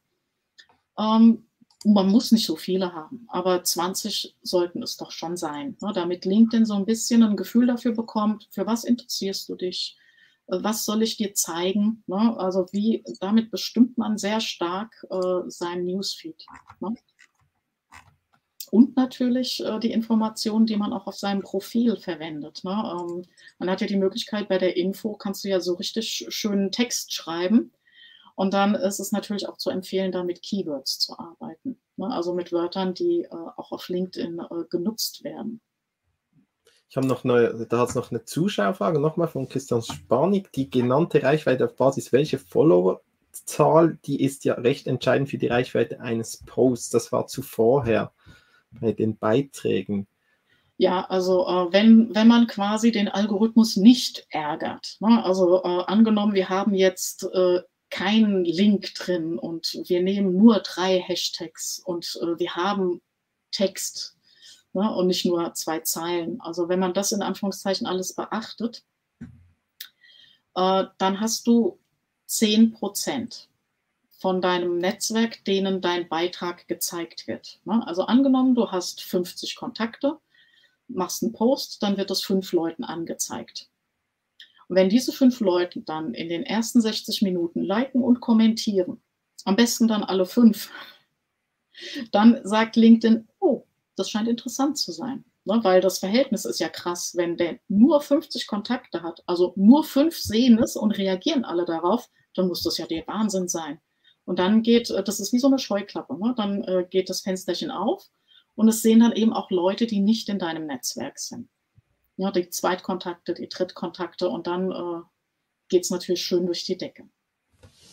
Ähm, man muss nicht so viele haben, aber 20 sollten es doch schon sein, ne, damit LinkedIn so ein bisschen ein Gefühl dafür bekommt, für was interessierst du dich, äh, was soll ich dir zeigen. Ne? Also wie, damit bestimmt man sehr stark äh, seinen Newsfeed. Ne? Und natürlich äh, die Informationen, die man auch auf seinem Profil verwendet. Ne? Ähm, man hat ja die Möglichkeit, bei der Info kannst du ja so richtig schönen Text schreiben und dann ist es natürlich auch zu empfehlen, da mit Keywords zu arbeiten. Ne? Also mit Wörtern, die äh, auch auf LinkedIn äh, genutzt werden. Ich habe noch eine, da hat es noch eine Zuschauerfrage, nochmal von Christian Spanik. Die genannte Reichweite auf Basis welcher Followerzahl, die ist ja recht entscheidend für die Reichweite eines Posts. Das war zuvorher bei den Beiträgen. Ja, also äh, wenn, wenn man quasi den Algorithmus nicht ärgert, ne? also äh, angenommen, wir haben jetzt äh, kein Link drin und wir nehmen nur drei Hashtags und äh, wir haben Text ne, und nicht nur zwei Zeilen. Also wenn man das in Anführungszeichen alles beachtet, äh, dann hast du 10 Prozent von deinem Netzwerk, denen dein Beitrag gezeigt wird. Ne? Also angenommen, du hast 50 Kontakte, machst einen Post, dann wird das fünf Leuten angezeigt. Und wenn diese fünf Leute dann in den ersten 60 Minuten liken und kommentieren, am besten dann alle fünf, *laughs* dann sagt LinkedIn, oh, das scheint interessant zu sein. Ne? Weil das Verhältnis ist ja krass, wenn der nur 50 Kontakte hat, also nur fünf sehen es und reagieren alle darauf, dann muss das ja der Wahnsinn sein. Und dann geht, äh, das ist wie so eine Scheuklappe, ne? dann äh, geht das Fensterchen auf und es sehen dann eben auch Leute, die nicht in deinem Netzwerk sind ja, die Zweitkontakte, die Drittkontakte und dann äh, geht es natürlich schön durch die Decke.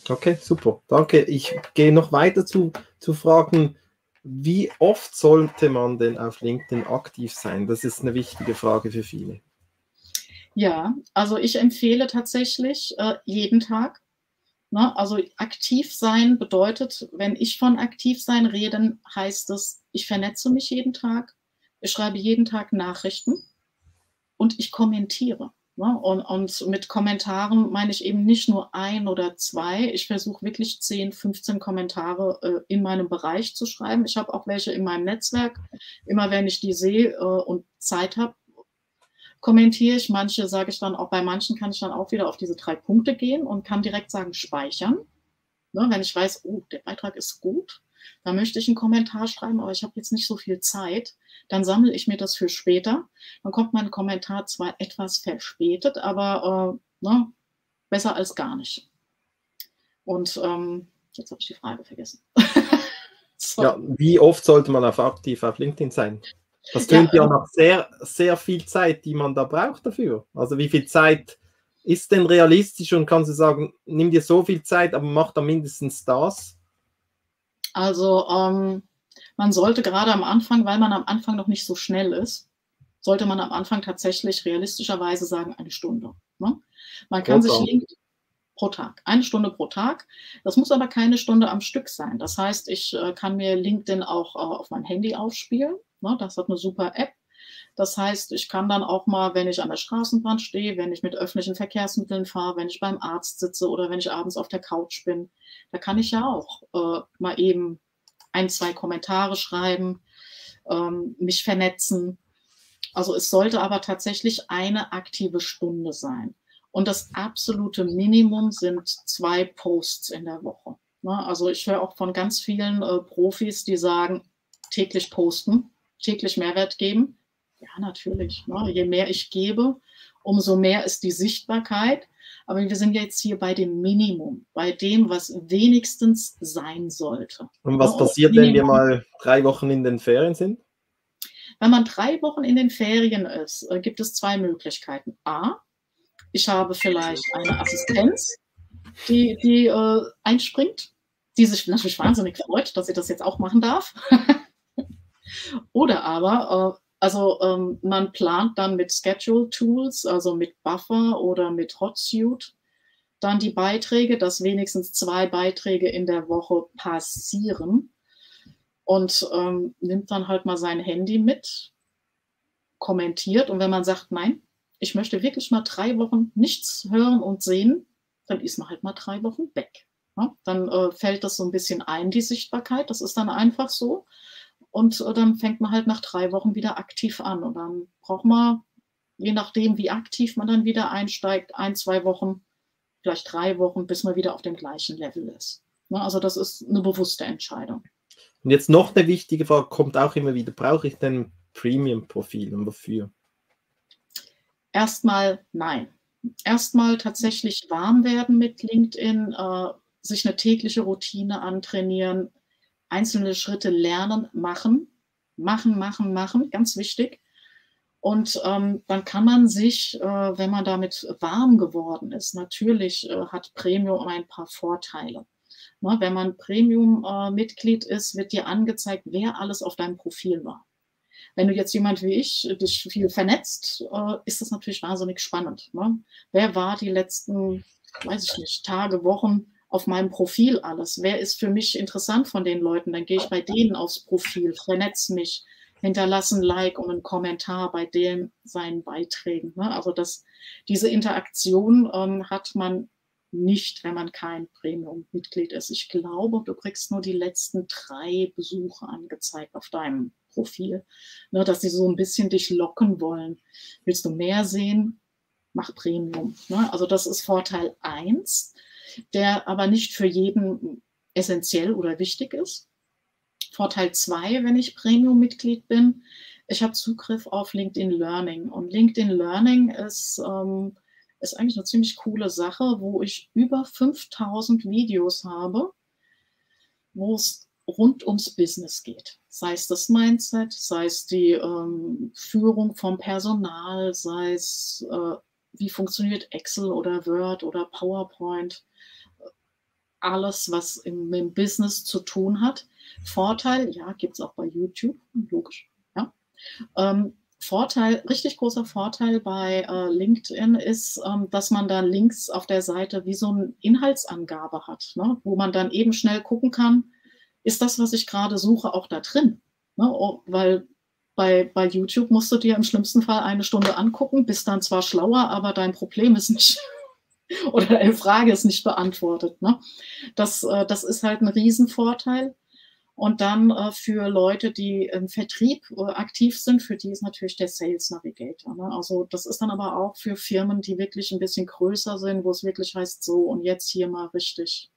Okay, super. Danke. Ich gehe noch weiter zu, zu fragen, wie oft sollte man denn auf LinkedIn aktiv sein? Das ist eine wichtige Frage für viele. Ja, also ich empfehle tatsächlich äh, jeden Tag. Ne? Also aktiv sein bedeutet, wenn ich von aktiv sein rede, heißt es, ich vernetze mich jeden Tag, ich schreibe jeden Tag Nachrichten und ich kommentiere. Ne? Und, und mit Kommentaren meine ich eben nicht nur ein oder zwei. Ich versuche wirklich 10, 15 Kommentare äh, in meinem Bereich zu schreiben. Ich habe auch welche in meinem Netzwerk. Immer wenn ich die sehe äh, und Zeit habe, kommentiere ich. Manche sage ich dann auch, bei manchen kann ich dann auch wieder auf diese drei Punkte gehen und kann direkt sagen, speichern. Ne? Wenn ich weiß, oh, der Beitrag ist gut, da möchte ich einen Kommentar schreiben, aber ich habe jetzt nicht so viel Zeit. Dann sammle ich mir das für später. Dann kommt mein Kommentar zwar etwas verspätet, aber äh, ne, besser als gar nicht. Und ähm, jetzt habe ich die Frage vergessen. *laughs* so. Ja, wie oft sollte man auf aktiv auf LinkedIn sein? Das tönt ja, ja nach sehr, sehr viel Zeit, die man da braucht dafür. Also wie viel Zeit ist denn realistisch und kannst du sagen, nimm dir so viel Zeit, aber mach da mindestens das? Also ähm, man sollte gerade am Anfang, weil man am Anfang noch nicht so schnell ist, sollte man am Anfang tatsächlich realistischerweise sagen, eine Stunde. Ne? Man kann sich LinkedIn, pro Tag. Eine Stunde pro Tag. Das muss aber keine Stunde am Stück sein. Das heißt, ich äh, kann mir LinkedIn auch äh, auf mein Handy aufspielen. Ne? Das hat eine super App. Das heißt, ich kann dann auch mal, wenn ich an der Straßenbahn stehe, wenn ich mit öffentlichen Verkehrsmitteln fahre, wenn ich beim Arzt sitze oder wenn ich abends auf der Couch bin, da kann ich ja auch äh, mal eben ein, zwei Kommentare schreiben, ähm, mich vernetzen. Also es sollte aber tatsächlich eine aktive Stunde sein. Und das absolute Minimum sind zwei Posts in der Woche. Ne? Also ich höre auch von ganz vielen äh, Profis, die sagen, täglich posten, täglich Mehrwert geben. Ja, natürlich. Ne? Je mehr ich gebe, umso mehr ist die Sichtbarkeit. Aber wir sind jetzt hier bei dem Minimum, bei dem, was wenigstens sein sollte. Und was passiert, wenn wir mal drei Wochen in den Ferien sind? Wenn man drei Wochen in den Ferien ist, äh, gibt es zwei Möglichkeiten. A, ich habe vielleicht eine Assistenz, die, die äh, einspringt, die sich natürlich wahnsinnig freut, dass sie das jetzt auch machen darf. *laughs* Oder aber, äh, also ähm, man plant dann mit Schedule Tools, also mit Buffer oder mit Hotsuite, dann die Beiträge, dass wenigstens zwei Beiträge in der Woche passieren und ähm, nimmt dann halt mal sein Handy mit, kommentiert und wenn man sagt, nein, ich möchte wirklich mal drei Wochen nichts hören und sehen, dann ist man halt mal drei Wochen weg. Ja, dann äh, fällt das so ein bisschen ein, die Sichtbarkeit. Das ist dann einfach so. Und äh, dann fängt man halt nach drei Wochen wieder aktiv an. Und dann braucht man, je nachdem, wie aktiv man dann wieder einsteigt, ein, zwei Wochen, vielleicht drei Wochen, bis man wieder auf dem gleichen Level ist. Ja, also das ist eine bewusste Entscheidung. Und jetzt noch eine wichtige Frage, kommt auch immer wieder, brauche ich denn Premium-Profil und wofür? Erstmal nein. Erstmal tatsächlich warm werden mit LinkedIn, äh, sich eine tägliche Routine antrainieren, einzelne Schritte lernen, machen, machen, machen, machen, ganz wichtig. Und ähm, dann kann man sich, äh, wenn man damit warm geworden ist, natürlich äh, hat Premium ein paar Vorteile. Ne, wenn man Premium-Mitglied äh, ist, wird dir angezeigt, wer alles auf deinem Profil war. Wenn du jetzt jemand wie ich dich viel vernetzt, äh, ist das natürlich wahnsinnig spannend. Ne? Wer war die letzten, weiß ich nicht, Tage, Wochen auf meinem Profil alles? Wer ist für mich interessant von den Leuten? Dann gehe ich bei denen aufs Profil, vernetze mich, hinterlasse ein Like und einen Kommentar bei denen seinen Beiträgen. Ne? Also das, diese Interaktion ähm, hat man nicht, wenn man kein Premium-Mitglied ist. Ich glaube, du kriegst nur die letzten drei Besuche angezeigt auf deinem Profil, ne, dass sie so ein bisschen dich locken wollen. Willst du mehr sehen? Mach Premium. Ne? Also das ist Vorteil 1, der aber nicht für jeden essentiell oder wichtig ist. Vorteil 2, wenn ich Premium-Mitglied bin, ich habe Zugriff auf LinkedIn Learning. Und LinkedIn Learning ist, ähm, ist eigentlich eine ziemlich coole Sache, wo ich über 5000 Videos habe, wo es rund ums Business geht sei es das Mindset, sei es die ähm, Führung vom Personal, sei es, äh, wie funktioniert Excel oder Word oder PowerPoint, alles, was im, im Business zu tun hat. Vorteil, ja, gibt es auch bei YouTube, logisch, ja. Ähm, Vorteil, richtig großer Vorteil bei äh, LinkedIn ist, ähm, dass man da links auf der Seite wie so eine Inhaltsangabe hat, ne? wo man dann eben schnell gucken kann, ist das, was ich gerade suche, auch da drin? Ne? Oh, weil bei, bei YouTube musst du dir im schlimmsten Fall eine Stunde angucken, bist dann zwar schlauer, aber dein Problem ist nicht *laughs* oder deine Frage ist nicht beantwortet. Ne? Das, äh, das ist halt ein Riesenvorteil. Und dann äh, für Leute, die im Vertrieb äh, aktiv sind, für die ist natürlich der Sales Navigator. Ne? Also das ist dann aber auch für Firmen, die wirklich ein bisschen größer sind, wo es wirklich heißt, so und jetzt hier mal richtig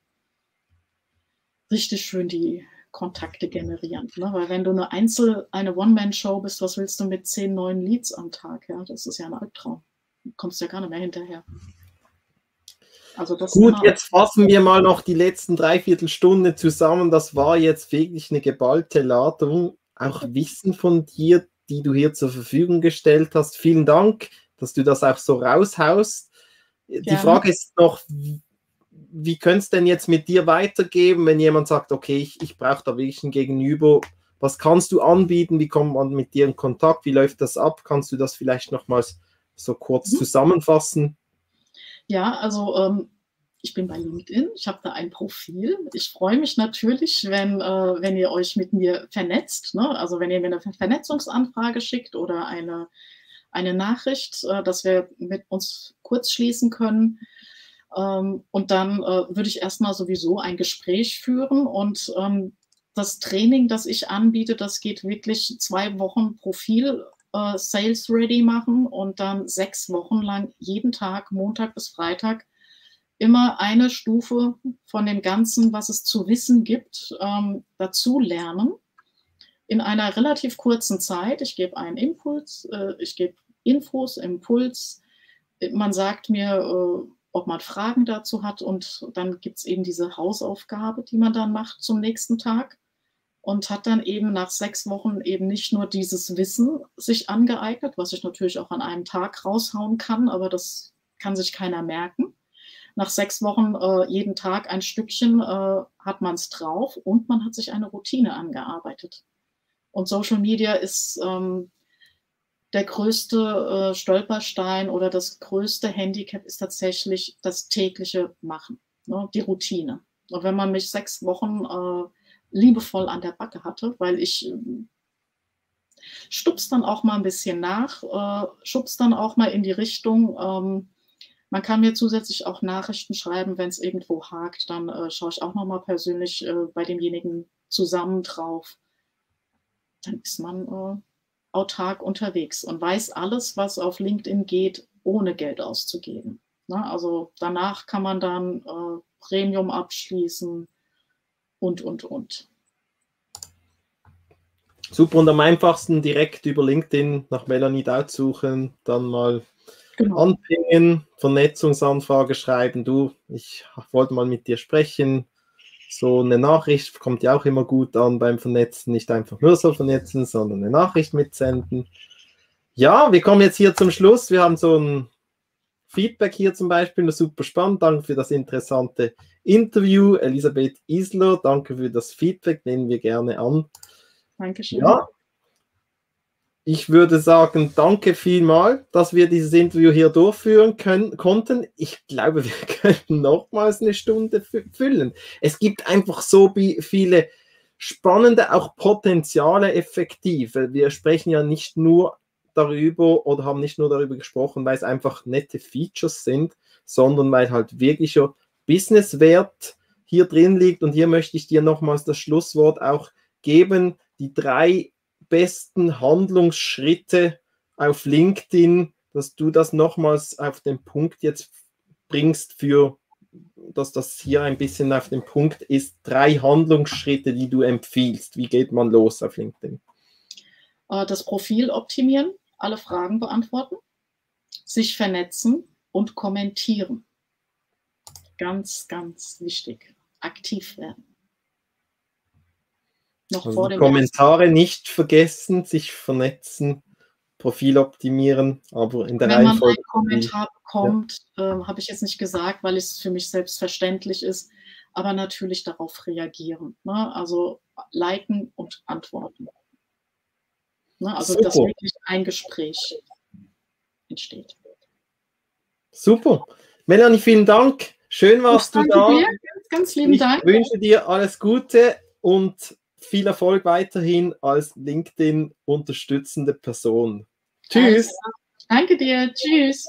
richtig schön die Kontakte generieren. Ne? Weil wenn du eine Einzel-, eine One-Man-Show bist, was willst du mit zehn neuen Leads am Tag? Ja? Das ist ja ein Albtraum. Du kommst ja gar nicht mehr hinterher. Also Gut, jetzt fassen wir mal noch die letzten Dreiviertelstunde zusammen. Das war jetzt wirklich eine geballte Ladung. Auch Wissen von dir, die du hier zur Verfügung gestellt hast. Vielen Dank, dass du das auch so raushaust. Die Frage ist noch, wie könnte es denn jetzt mit dir weitergeben, wenn jemand sagt, okay, ich, ich brauche da wirklich ein Gegenüber? Was kannst du anbieten? Wie kommt man mit dir in Kontakt? Wie läuft das ab? Kannst du das vielleicht nochmals so kurz mhm. zusammenfassen? Ja, also ähm, ich bin bei LinkedIn, ich habe da ein Profil. Ich freue mich natürlich, wenn, äh, wenn ihr euch mit mir vernetzt. Ne? Also wenn ihr mir eine Vernetzungsanfrage schickt oder eine, eine Nachricht, äh, dass wir mit uns kurz schließen können. Ähm, und dann äh, würde ich erstmal sowieso ein Gespräch führen und ähm, das Training, das ich anbiete, das geht wirklich zwei Wochen Profil äh, Sales Ready machen und dann sechs Wochen lang jeden Tag, Montag bis Freitag, immer eine Stufe von dem Ganzen, was es zu wissen gibt, ähm, dazu lernen. In einer relativ kurzen Zeit. Ich gebe einen Impuls, äh, ich gebe Infos, Impuls. Man sagt mir, äh, ob man Fragen dazu hat und dann gibt es eben diese Hausaufgabe, die man dann macht zum nächsten Tag und hat dann eben nach sechs Wochen eben nicht nur dieses Wissen sich angeeignet, was ich natürlich auch an einem Tag raushauen kann, aber das kann sich keiner merken. Nach sechs Wochen äh, jeden Tag ein Stückchen äh, hat man es drauf und man hat sich eine Routine angearbeitet. Und Social Media ist ähm, der größte äh, Stolperstein oder das größte Handicap ist tatsächlich das tägliche Machen, ne, die Routine. Und wenn man mich sechs Wochen äh, liebevoll an der Backe hatte, weil ich ähm, stups dann auch mal ein bisschen nach, äh, schubs dann auch mal in die Richtung. Ähm, man kann mir zusätzlich auch Nachrichten schreiben, wenn es irgendwo hakt, dann äh, schaue ich auch nochmal persönlich äh, bei demjenigen zusammen drauf. Dann ist man äh, autark unterwegs und weiß alles, was auf LinkedIn geht, ohne Geld auszugeben. Ne? Also danach kann man dann äh, Premium abschließen, und, und, und. Super, und am einfachsten direkt über LinkedIn nach Melanie Daut suchen, dann mal genau. anpingen, Vernetzungsanfrage schreiben, du, ich wollte mal mit dir sprechen. So eine Nachricht kommt ja auch immer gut an beim Vernetzen, nicht einfach nur so vernetzen, sondern eine Nachricht mitsenden. Ja, wir kommen jetzt hier zum Schluss. Wir haben so ein Feedback hier zum Beispiel, super spannend. Danke für das interessante Interview. Elisabeth Isler, danke für das Feedback, nehmen wir gerne an. Dankeschön. Ja, ich würde sagen, danke vielmal, dass wir dieses Interview hier durchführen können, konnten. Ich glaube, *laughs* wir könnten nochmals eine Stunde füllen. Es gibt einfach so viele spannende, auch Potenziale effektive. Wir sprechen ja nicht nur darüber oder haben nicht nur darüber gesprochen, weil es einfach nette Features sind, sondern weil halt wirklicher Businesswert hier drin liegt. Und hier möchte ich dir nochmals das Schlusswort auch geben. Die drei besten Handlungsschritte auf LinkedIn, dass du das nochmals auf den Punkt jetzt bringst für dass das hier ein bisschen auf den Punkt ist, drei Handlungsschritte, die du empfiehlst. Wie geht man los auf LinkedIn? Äh, das Profil optimieren, alle Fragen beantworten, sich vernetzen und kommentieren. Ganz, ganz wichtig. Aktiv werden. Noch also vor dem Kommentare ersten. nicht vergessen, sich vernetzen, Profil optimieren, aber in der Wenn Reihenfolge. Wenn man einen Kommentar bekommt, ja. äh, habe ich jetzt nicht gesagt, weil es für mich selbstverständlich ist, aber natürlich darauf reagieren. Ne? Also liken und antworten. Ne? Also, Super. dass wirklich ein Gespräch entsteht. Super. Melanie, vielen Dank. Schön warst du da. Dir. Ganz, ganz lieben ich Dank. Ich wünsche dir alles Gute und viel Erfolg weiterhin als LinkedIn unterstützende Person. Tschüss. Danke dir. Tschüss.